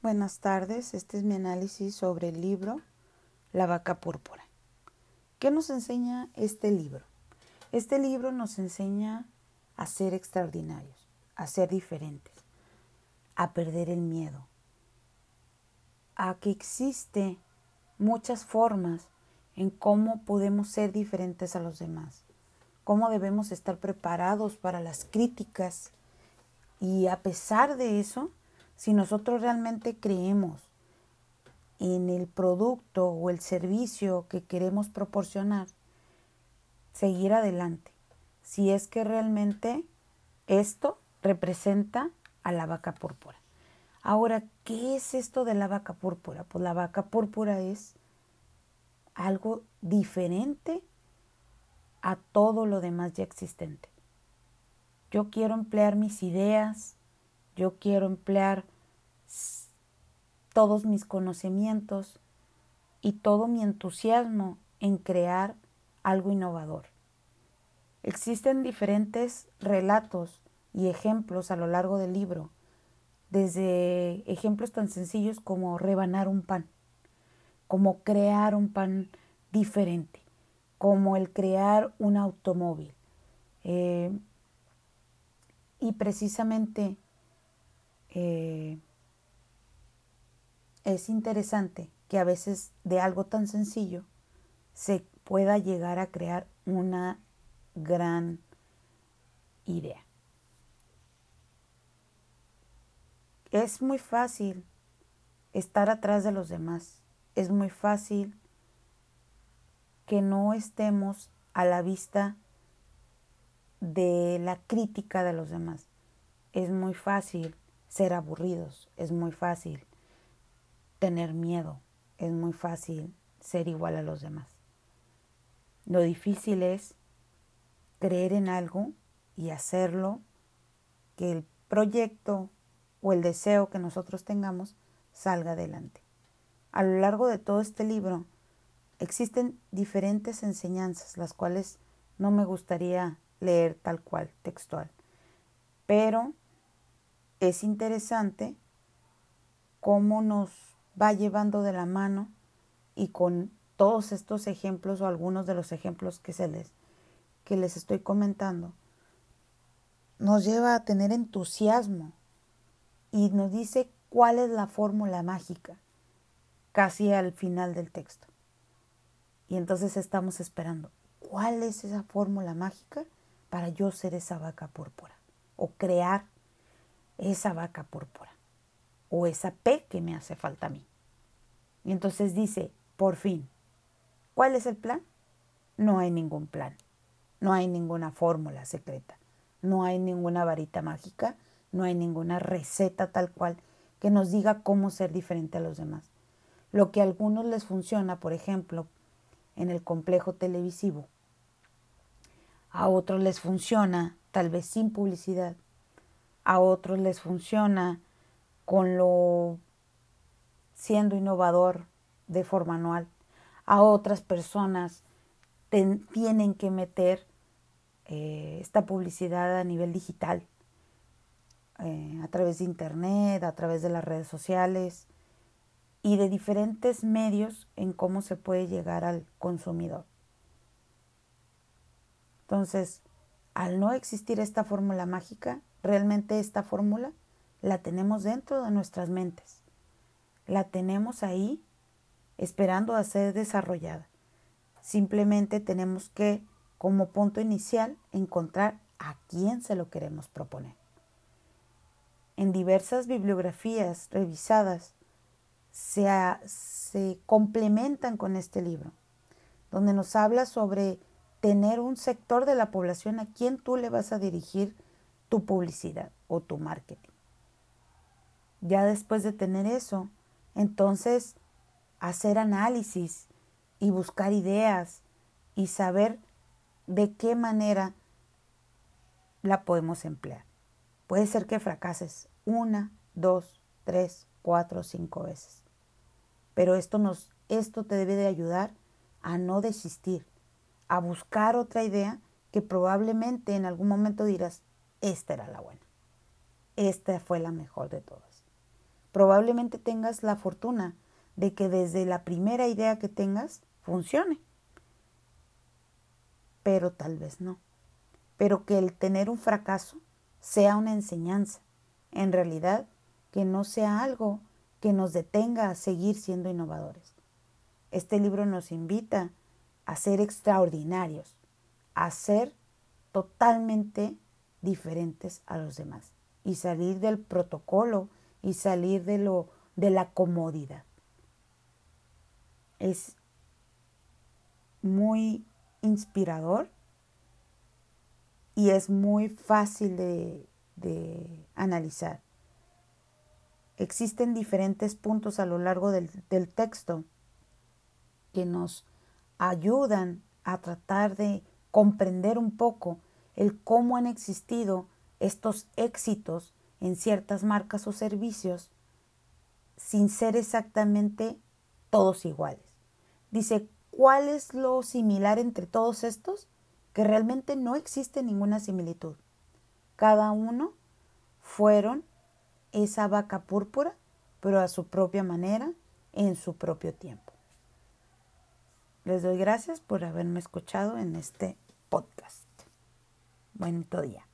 Buenas tardes, este es mi análisis sobre el libro La vaca púrpura. ¿Qué nos enseña este libro? Este libro nos enseña a ser extraordinarios, a ser diferentes, a perder el miedo, a que existe muchas formas en cómo podemos ser diferentes a los demás, cómo debemos estar preparados para las críticas y a pesar de eso, si nosotros realmente creemos en el producto o el servicio que queremos proporcionar, seguir adelante. Si es que realmente esto representa a la vaca púrpura. Ahora, ¿qué es esto de la vaca púrpura? Pues la vaca púrpura es algo diferente a todo lo demás ya existente. Yo quiero emplear mis ideas, yo quiero emplear todos mis conocimientos y todo mi entusiasmo en crear algo innovador. Existen diferentes relatos y ejemplos a lo largo del libro, desde ejemplos tan sencillos como rebanar un pan, como crear un pan diferente, como el crear un automóvil. Eh, y precisamente eh, es interesante que a veces de algo tan sencillo se pueda llegar a crear una gran idea. Es muy fácil estar atrás de los demás. Es muy fácil que no estemos a la vista de la crítica de los demás. Es muy fácil ser aburridos, es muy fácil tener miedo, es muy fácil ser igual a los demás. Lo difícil es creer en algo y hacerlo, que el proyecto o el deseo que nosotros tengamos salga adelante. A lo largo de todo este libro existen diferentes enseñanzas, las cuales no me gustaría leer tal cual, textual. Pero es interesante cómo nos va llevando de la mano y con todos estos ejemplos o algunos de los ejemplos que se les que les estoy comentando nos lleva a tener entusiasmo y nos dice cuál es la fórmula mágica casi al final del texto. Y entonces estamos esperando, ¿cuál es esa fórmula mágica? para yo ser esa vaca púrpura o crear esa vaca púrpura o esa P que me hace falta a mí. Y entonces dice, por fin, ¿cuál es el plan? No hay ningún plan, no hay ninguna fórmula secreta, no hay ninguna varita mágica, no hay ninguna receta tal cual que nos diga cómo ser diferente a los demás. Lo que a algunos les funciona, por ejemplo, en el complejo televisivo, a otros les funciona tal vez sin publicidad, a otros les funciona con lo siendo innovador de forma anual, a otras personas tienen que meter eh, esta publicidad a nivel digital, eh, a través de internet, a través de las redes sociales y de diferentes medios en cómo se puede llegar al consumidor. Entonces, al no existir esta fórmula mágica, realmente esta fórmula la tenemos dentro de nuestras mentes. La tenemos ahí esperando a ser desarrollada. Simplemente tenemos que, como punto inicial, encontrar a quién se lo queremos proponer. En diversas bibliografías revisadas se, se complementan con este libro, donde nos habla sobre tener un sector de la población a quien tú le vas a dirigir tu publicidad o tu marketing. Ya después de tener eso, entonces hacer análisis y buscar ideas y saber de qué manera la podemos emplear. Puede ser que fracases una, dos, tres, cuatro, cinco veces. Pero esto, nos, esto te debe de ayudar a no desistir, a buscar otra idea que probablemente en algún momento dirás, esta era la buena, esta fue la mejor de todas. Probablemente tengas la fortuna de que desde la primera idea que tengas funcione. Pero tal vez no. Pero que el tener un fracaso sea una enseñanza. En realidad, que no sea algo que nos detenga a seguir siendo innovadores. Este libro nos invita a ser extraordinarios, a ser totalmente diferentes a los demás y salir del protocolo y salir de lo de la comodidad. Es muy inspirador y es muy fácil de, de analizar. Existen diferentes puntos a lo largo del, del texto que nos ayudan a tratar de comprender un poco el cómo han existido estos éxitos en ciertas marcas o servicios sin ser exactamente todos iguales. Dice, ¿cuál es lo similar entre todos estos? Que realmente no existe ninguna similitud. Cada uno fueron esa vaca púrpura, pero a su propia manera, en su propio tiempo. Les doy gracias por haberme escuchado en este podcast. Buen día.